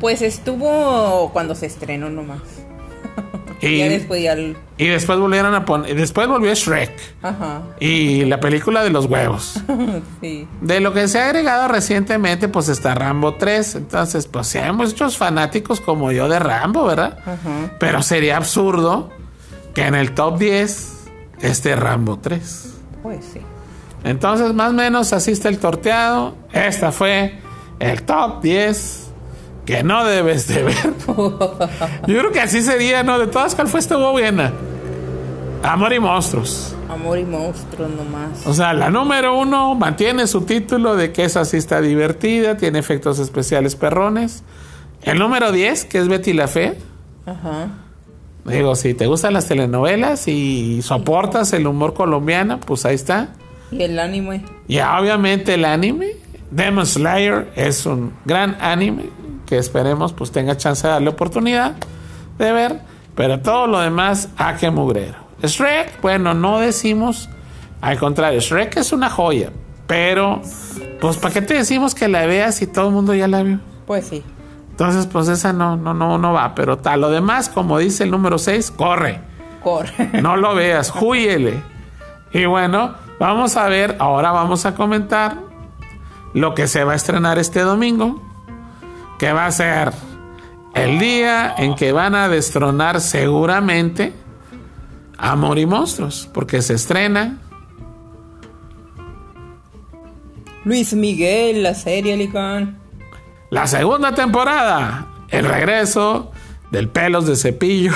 Pues estuvo cuando se estrenó nomás. Y, Ya después ya... el- y después volvieron a poner. Después volvió Shrek. Ajá. Y la película de los huevos. sí. De lo que se ha agregado recientemente, pues está Rambo 3. Entonces, pues sí, hay muchos fanáticos como yo de Rambo, ¿verdad? Ajá. Pero sería absurdo que en el top 10 esté Rambo 3. Pues sí. Entonces, más o menos así está el torteado. Esta fue el top 10 que no debes de ver. Yo creo que así sería, ¿no? De todas, ¿cuál fue esta buena? Amor y monstruos. Amor y monstruos nomás. O sea, la número uno mantiene su título de que esa sí está divertida, tiene efectos especiales perrones. El número 10, que es Betty la Fe. Ajá. Digo, si te gustan las telenovelas y soportas el humor colombiano, pues ahí está. Y el anime. Y obviamente el anime, Demon Slayer, es un gran anime que esperemos pues tenga chance de darle oportunidad de ver. Pero todo lo demás, a que mugrero. Shrek, bueno, no decimos, al contrario, Shrek es una joya. Pero, pues, ¿para qué te decimos que la veas si todo el mundo ya la vio? Pues sí. Entonces, pues esa no, no, no, no va. Pero tal, lo demás, como dice el número 6, corre. Corre. No lo veas, huyele. Y bueno, vamos a ver, ahora vamos a comentar lo que se va a estrenar este domingo, que va a ser el día en que van a destronar seguramente Amor y Monstruos, porque se estrena Luis Miguel, la serie, Licán. la segunda temporada, el regreso del pelos de cepillo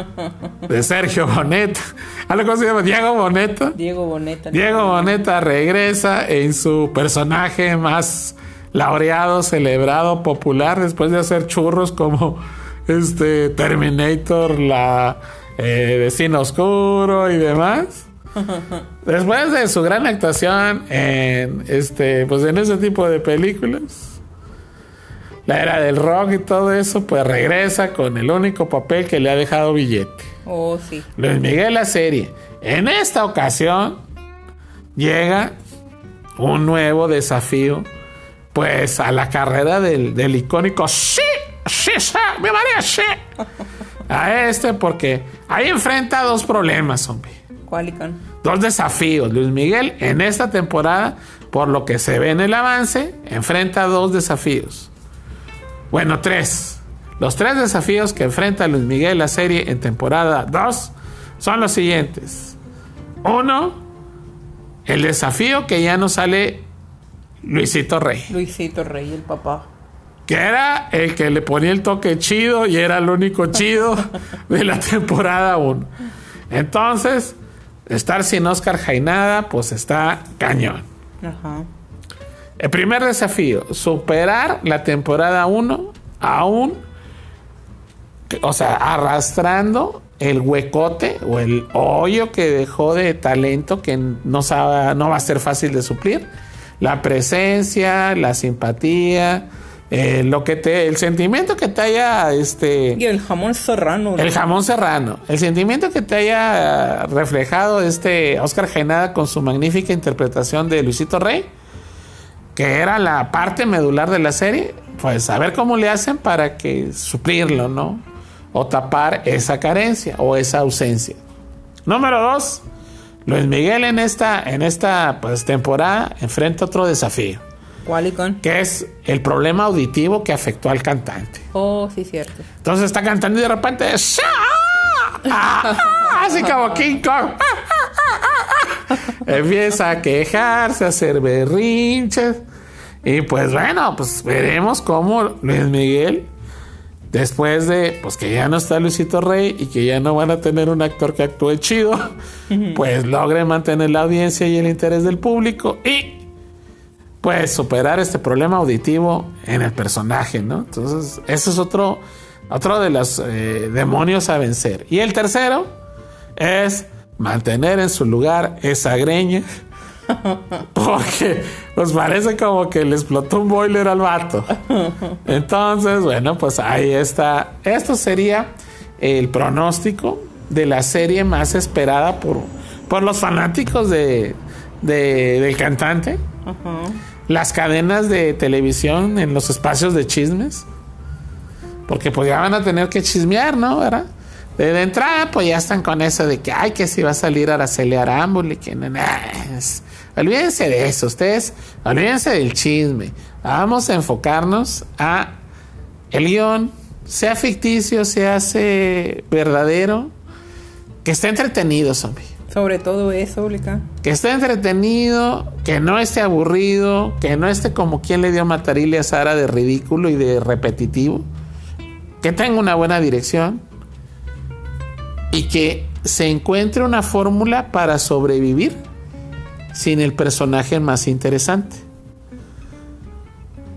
de Sergio Boneta. ¿Algo cómo se llama? Diego Boneta. Diego Boneta. Diego Boneta regresa en su personaje más laureado, celebrado, popular, después de hacer churros como este Terminator, la eh, Vecino Oscuro y demás. Después de su gran actuación en este, pues en ese tipo de películas, la era del rock y todo eso, pues regresa con el único papel que le ha dejado billete. Oh, sí. Luis Miguel la serie. En esta ocasión llega un nuevo desafío, pues a la carrera del, del icónico sí, sí, sí, María, sí. A este porque ahí enfrenta dos problemas, hombre. ¿Cuál, Licán? Dos desafíos. Luis Miguel en esta temporada, por lo que se ve en el avance, enfrenta dos desafíos. Bueno, tres. Los tres desafíos que enfrenta Luis Miguel la serie en temporada 2 son los siguientes. Uno, el desafío que ya no sale Luisito Rey, Luisito Rey, el papá. que era el que le ponía el toque chido y era el único chido de la temporada 1. Entonces, estar sin Oscar Jainada, pues está cañón. Ajá. El primer desafío, superar la temporada 1 aún, o sea, arrastrando el huecote o el hoyo que dejó de talento que no, sabe- no va a ser fácil de suplir. La presencia, la simpatía, eh, lo que te, el sentimiento que te haya, este, Y el jamón serrano. el jamón serrano. El sentimiento que te haya reflejado este Oscar Jaenada con su magnífica interpretación de Luisito Rey, que era la parte medular de la serie, pues a ver cómo le hacen para que suplirlo, ¿no? O tapar esa carencia o esa ausencia. Número dos, Luis Miguel en esta, en esta pues, temporada enfrenta otro desafío, ¿Cuál, Licán? que es el problema auditivo que afectó al cantante. Oh, sí, cierto. Entonces está cantando y de repente. ¡Sha! ¡Ah! Así como King Kong. Empieza a quejarse, a hacer berrinches. Y pues bueno, pues veremos cómo Luis Miguel, después de pues que ya no está Luisito Rey y que ya no van a tener un actor que actúe chido, pues logre mantener la audiencia y el interés del público y pues superar este problema auditivo en el personaje, ¿no? Entonces, ese es otro, otro de los eh, demonios a vencer. Y el tercero es mantener en su lugar esa greña. Porque pues parece como que le explotó un boiler al vato. Entonces, bueno, pues ahí está. Esto sería el pronóstico de la serie más esperada por, por los fanáticos de, de- del cantante las cadenas de televisión en los espacios de chismes. Porque pues ya van a tener que chismear, ¿no? ¿Verdad? De, de entrada, pues ya están con eso de que, ay, que si va a salir Araceli Arámbula y que no, no, es- Olvídense de eso, ustedes, olvídense del chisme. Vamos a enfocarnos a el guion, sea ficticio, sea hace verdadero, que esté entretenido, zombie Sobre todo eso, Licán. que esté entretenido, que no esté aburrido, que no esté como quien le dio matarile a Sara de ridículo y de repetitivo, que tenga una buena dirección y que se encuentre una fórmula para sobrevivir sin el personaje más interesante.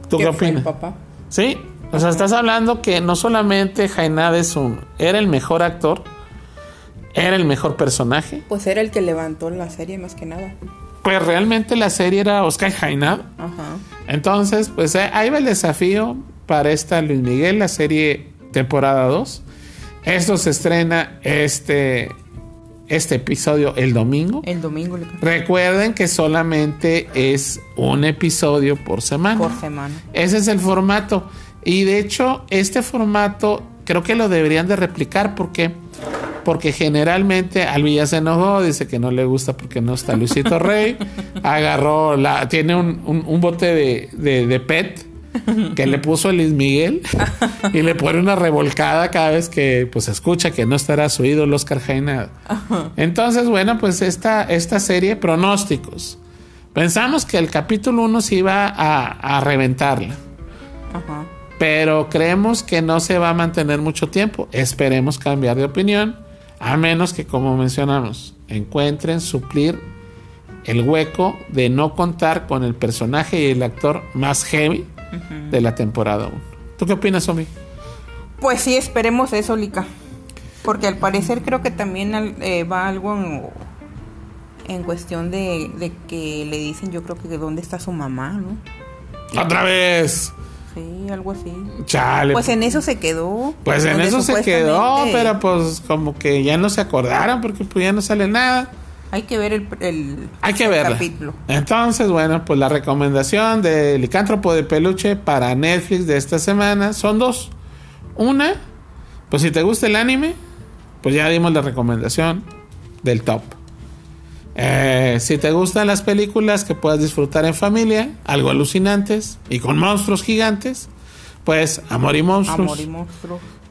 ¿Tú qué, ¿Qué opinas? papá? Sí, o sea, estás hablando que no solamente Jainada es un, era el mejor actor, era el mejor personaje, Pues era el que levantó la serie más que nada. pues realmente la serie era Oscar Jainada. Ajá. Entonces, pues eh, ahí va el desafío para esta Luis Miguel, la serie temporada 2. Esto se estrena este, este episodio el domingo. El domingo. Recuerden que solamente es un episodio por semana. Por semana. Ese es el formato. Y de hecho, este formato creo que lo deberían de replicar porque porque generalmente Alvilla se enojó, dice que no le gusta porque no está Luisito Rey, agarró la, tiene un, un, bote de, de, de, PET que le puso a Luis Miguel y le pone una revolcada cada vez que pues escucha que no estará su ídolo Oscar Jaina. Entonces, bueno, pues esta, esta serie, pronósticos. Pensamos que el capítulo 1 se iba a, a reventarla. Ajá pero creemos que no se va a mantener mucho tiempo. Esperemos cambiar de opinión, a menos que, como mencionamos, encuentren suplir el hueco de no contar con el personaje y el actor más heavy de la temporada 1. ¿Tú qué opinas, Omi? Pues sí, esperemos eso, Lika. Porque al parecer creo que también eh, va algo en, cuestión de, de, que le dicen, yo creo que de dónde está su mamá, ¿no? ¡Otra vez! Sí, algo así. Chale. Pues en eso se quedó. Pues en eso se quedó, pero pues como que ya no se acordaron porque pues ya no sale nada. Hay que ver el, el, Hay que capítulo. Entonces, bueno, pues la recomendación de Licántropo de Peluche para Netflix de esta semana son dos. Una, pues si te gusta el anime, pues ya dimos la recomendación del top. Eh, si te gustan las películas que puedas disfrutar en familia, algo alucinantes y con monstruos gigantes, pues Amor y Monstruos.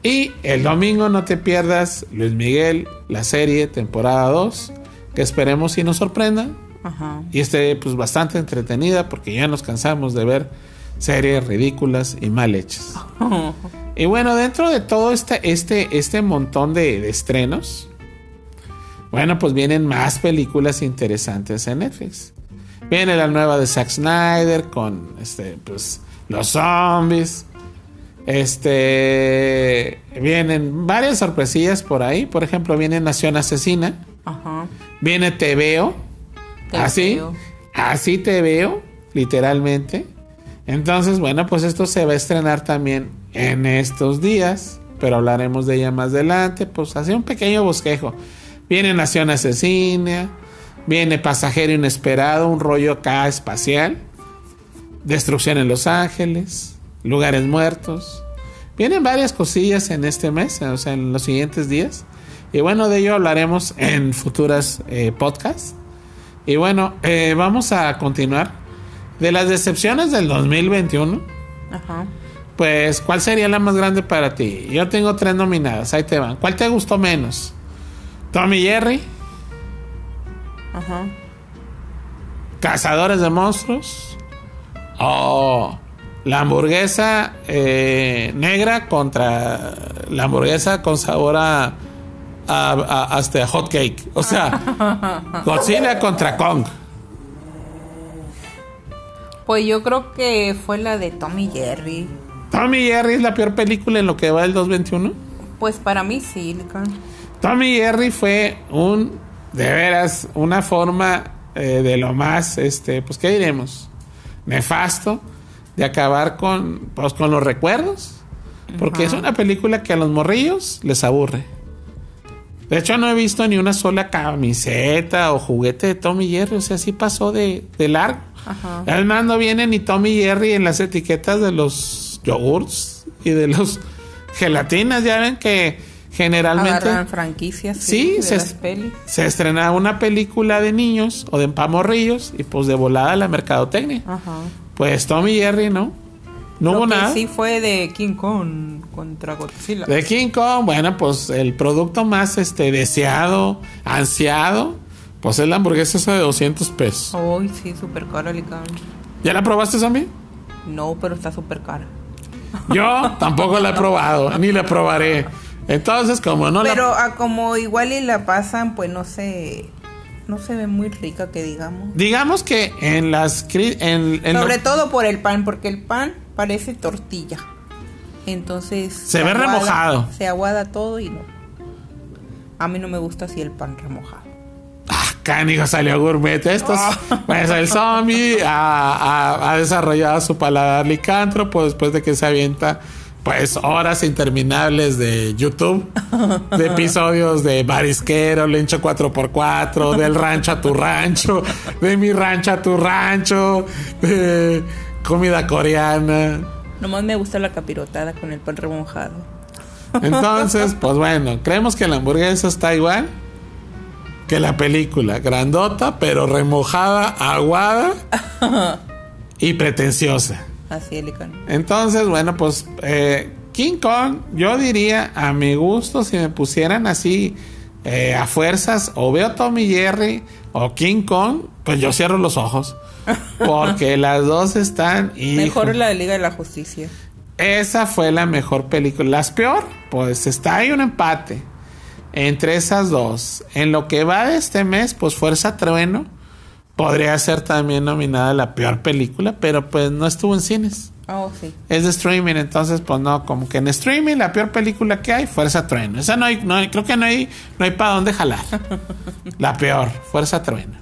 y Y el domingo no te pierdas Luis Miguel, la serie, temporada 2, que esperemos y nos sorprenda. Y esté pues bastante entretenida porque ya nos cansamos de ver series ridículas y mal hechas. y bueno, dentro de todo este, este, este montón de estrenos, bueno, pues vienen más películas interesantes en Netflix. Viene la nueva de Zack Snyder con este, pues, los zombies. Este. Vienen varias sorpresillas por ahí. Por ejemplo, viene Nación Asesina. Ajá. Viene Te Veo. así. Así te veo, literalmente. Entonces, bueno, pues esto se va a estrenar también en estos días. Pero hablaremos de ella más adelante. Pues así un pequeño bosquejo. Viene Nación Asesina, viene Pasajero Inesperado, un rollo acá espacial, Destrucción en Los Ángeles, Lugares Muertos. Vienen varias cosillas en este mes, o sea, en los siguientes días. Y bueno, de ello hablaremos en futuras eh, podcasts. Y bueno, eh, vamos a continuar. De las decepciones del 2021, Ajá. pues, ¿cuál sería la más grande para ti? Yo tengo tres nominadas, ahí te van. ¿Cuál te gustó menos? Tommy Jerry. Ajá. Cazadores de monstruos. O la hamburguesa eh, negra contra la hamburguesa con sabor a, a, este, hot cake. O sea, Godzilla contra Kong. Pues yo creo que fue la de Tommy Jerry. ¿Tommy Jerry es la peor película en lo que va el 2021? Pues para mí sí, Tommy Jerry fue un, de veras, una forma eh, de lo más, este, pues, ¿qué diremos? Nefasto de acabar con, pues, con los recuerdos. Porque es una película que a los morrillos les aburre. De hecho, no he visto ni una sola camiseta o juguete de Tommy Jerry. O sea, sí pasó de, de largo. Además, no viene ni Tommy Jerry en las etiquetas de los yogurts y de los gelatinas. Ya ven que generalmente franquicias sí, se, se estrenaba una película de niños o de empamorrillos y pues de volada la mercadotecnia Ajá. pues Tommy Jerry no no hubo nada. sí fue de King Kong contra Godzilla. De King Kong bueno pues el producto más este deseado ansiado pues es la hamburguesa esa de 200 pesos. Uy sí súper cara ¿ya la probaste Zombie? no pero está súper cara. Yo tampoco la he probado ni la probaré. Entonces, como no Pero a como igual y la pasan, pues no se no se ve muy rica que digamos. Digamos que en las en, sobre todo por el pan, porque el pan parece tortilla. Entonces se, ve remojado. Se aguada todo y no. A mí no me gusta así el pan remojado. Ah, cánigo salió gourmet. Estos, pues el zombie ha, ha, desarrollado su paladar licántropo después de que se avienta pues horas interminables de YouTube, de episodios de Barisquero, Lencho 4x4, del rancho a tu rancho, de mi rancho a tu rancho, de comida coreana. Nomás me gusta la capirotada con el pan remojado. Entonces, pues bueno, creemos que la hamburguesa está igual que la película, grandota, pero remojada, aguada y pretenciosa. Así es, Entonces, bueno, pues eh, King Kong, yo diría a mi gusto, si me pusieran así eh, a fuerzas, o veo Tommy Jerry o King Kong, pues yo cierro los ojos. Porque las dos están. Mejor la de Liga de la Justicia. Esa fue la mejor película. Las peor, pues está ahí un empate entre esas dos. En lo que va de este mes, pues Fuerza Trueno podría ser también nominada a la peor película, pero pues no estuvo en cines. Oh, sí. Es de streaming, entonces pues no, como que en streaming la peor película que hay, Fuerza Trueno. Esa no hay, no creo que no hay, no hay para dónde jalar. la peor, Fuerza Trueno.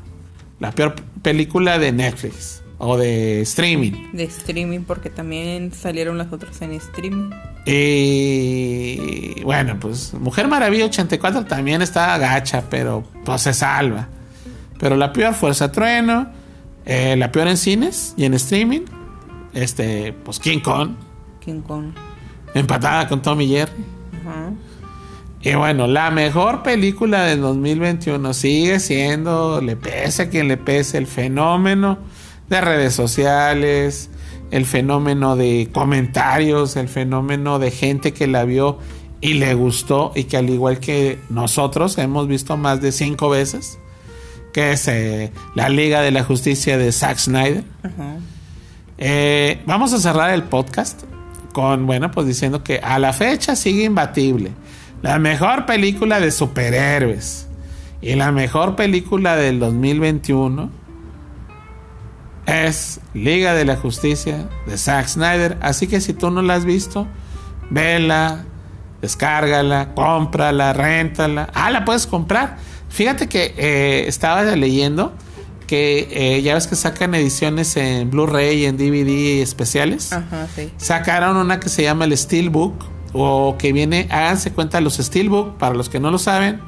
La peor película de Netflix o de streaming. De streaming, porque también salieron las otras en streaming. Y bueno, pues Mujer Maravilla 84 también está gacha, pero pues se salva. Pero la peor Fuerza Trueno, eh, la peor en cines y en streaming, este, pues King Kong. King Kong. Empatada con Tommy Jerry. Y bueno, la mejor película del 2021 sigue siendo, le pese a quien le pese, el fenómeno de redes sociales, el fenómeno de comentarios, el fenómeno de gente que la vio y le gustó y que al igual que nosotros hemos visto más de cinco veces, que es eh, la Liga de la Justicia de Zack Snyder. Eh, vamos a cerrar el podcast con, bueno, pues diciendo que a la fecha sigue imbatible. La mejor película de superhéroes y la mejor película del 2021 es Liga de la Justicia de Zack Snyder. Así que si tú no la has visto, vela, descárgala, cómprala, réntala. Ah, la puedes comprar. Fíjate que eh, estaba leyendo que eh, ya ves que sacan ediciones en Blu-ray y en DVD especiales. Ajá, sí. Sacaron una que se llama el Steelbook o que viene, háganse cuenta, los Steelbook, para los que no lo saben,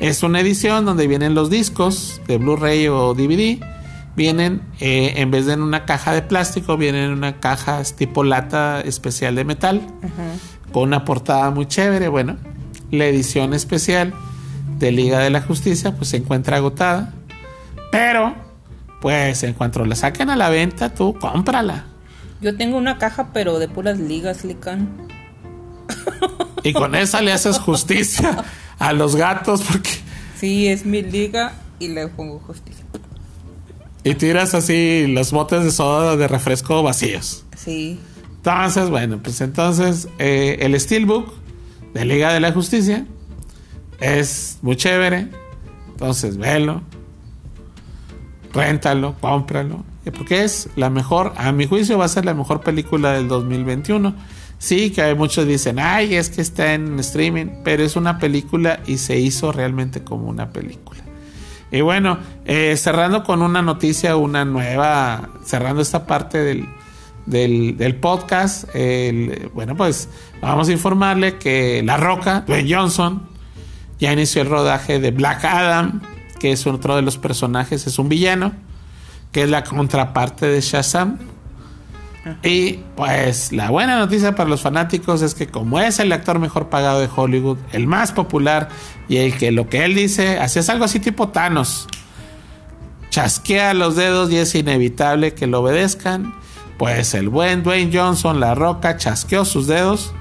es una edición donde vienen los discos de Blu-ray o DVD vienen, eh, en vez de en una caja de plástico, vienen en una caja tipo lata especial de metal, con una portada muy chévere. Bueno, la edición especial de Liga de la Justicia, pues se encuentra agotada. Pero, pues en cuanto la saquen a la venta, tú cómprala. Yo tengo una caja, pero de puras ligas, Lican. Y con esa le haces justicia a los gatos, porque. Sí, es mi liga y le pongo justicia. Y tiras así los botes de soda de refresco vacíos. Sí. Entonces, bueno, pues entonces eh, el Steelbook de Liga de la Justicia es muy chévere. Entonces, velo, réntalo, cómpralo. Porque es la mejor, a mi juicio va a ser la mejor película del 2021. Sí, que muchos dicen, ay, es que está en streaming, pero es una película y se hizo realmente como una película. Y bueno, eh, cerrando con una noticia, una nueva, cerrando esta parte del, del, podcast, bueno, pues vamos a informarle que La Roca, Dwayne Johnson, ya inició el rodaje de Black Adam, que es otro de los personajes, es un villano, que es la contraparte de Shazam. Y pues la buena noticia para los fanáticos es que como es el actor mejor pagado de Hollywood, el más popular y el que lo que él dice, así es algo así tipo Thanos. Chasquea los dedos y es inevitable que lo obedezcan. Pues el buen Dwayne Johnson, la roca, chasqueó sus dedos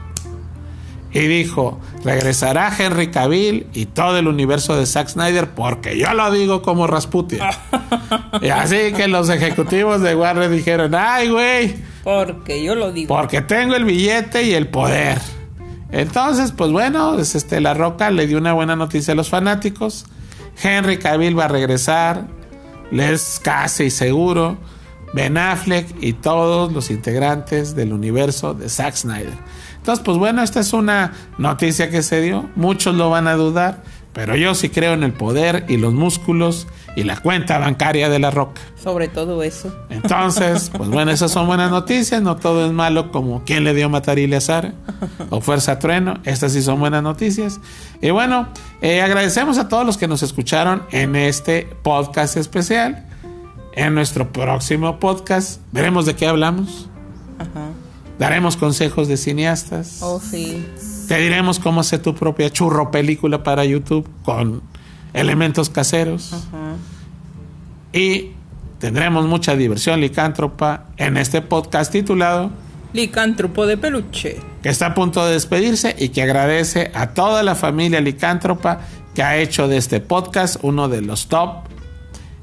y dijo, regresará Henry Cavill y todo el universo de Zack Snyder porque yo lo digo como Rasputin. y así que los ejecutivos de Warner dijeron, ay güey, porque yo lo digo. Porque tengo el billete y el poder. Entonces, pues bueno, este, La Roca le dio una buena noticia a los fanáticos. Henry Cavill va a regresar. Les casi seguro. Ben Affleck y todos los integrantes del universo de Zack Snyder. Entonces, pues bueno, esta es una noticia que se dio. Muchos lo van a dudar. Pero yo sí creo en el poder y los músculos y la cuenta bancaria de la roca. Sobre todo eso. Entonces, pues bueno, esas son buenas noticias. No todo es malo como quién le dio Matarile a Sara o Fuerza Trueno. Estas sí son buenas noticias. Y bueno, eh, agradecemos a todos los que nos escucharon en este podcast especial. En nuestro próximo podcast veremos de qué hablamos. Ajá. Daremos consejos de cineastas. Oh, sí. Te diremos cómo hacer tu propia churro película para YouTube con elementos caseros. Ajá. Y tendremos mucha diversión licántropa en este podcast titulado Licántropo de peluche. que está a punto de despedirse y que agradece a toda la familia licántropa que ha hecho de este podcast uno de los top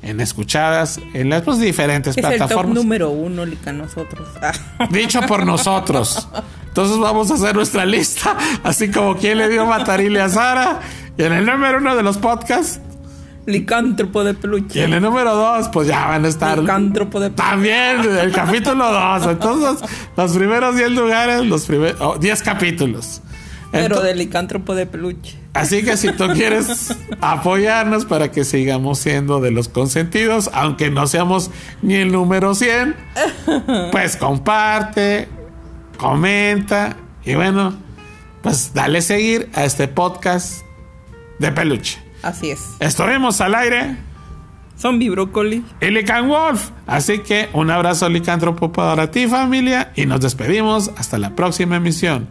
en escuchadas en las pues, diferentes Es el top plataformas. número uno, Lica, nosotros. Dicho por nosotros. Entonces vamos a hacer nuestra lista, así como quién le dio matarile a Sara. Y en el número uno de los podcasts, Licántropo de y peluche. en el número dos, pues ya van a estar. Licántropo de peluche. También el capítulo 2. Entonces, los primeros 10 lugares, los primeros 10 capítulos. Pero de licántropo de peluche. Así que si tú quieres apoyarnos para que sigamos siendo de los consentidos, aunque no seamos ni el número 100, pues comparte, comenta y bueno, pues dale seguir a este podcast de peluche. Así es. Estuvimos al aire. Zombie brócoli. y Lican Wolf. Así que un abrazo licántropo para ti familia y nos despedimos hasta la próxima emisión.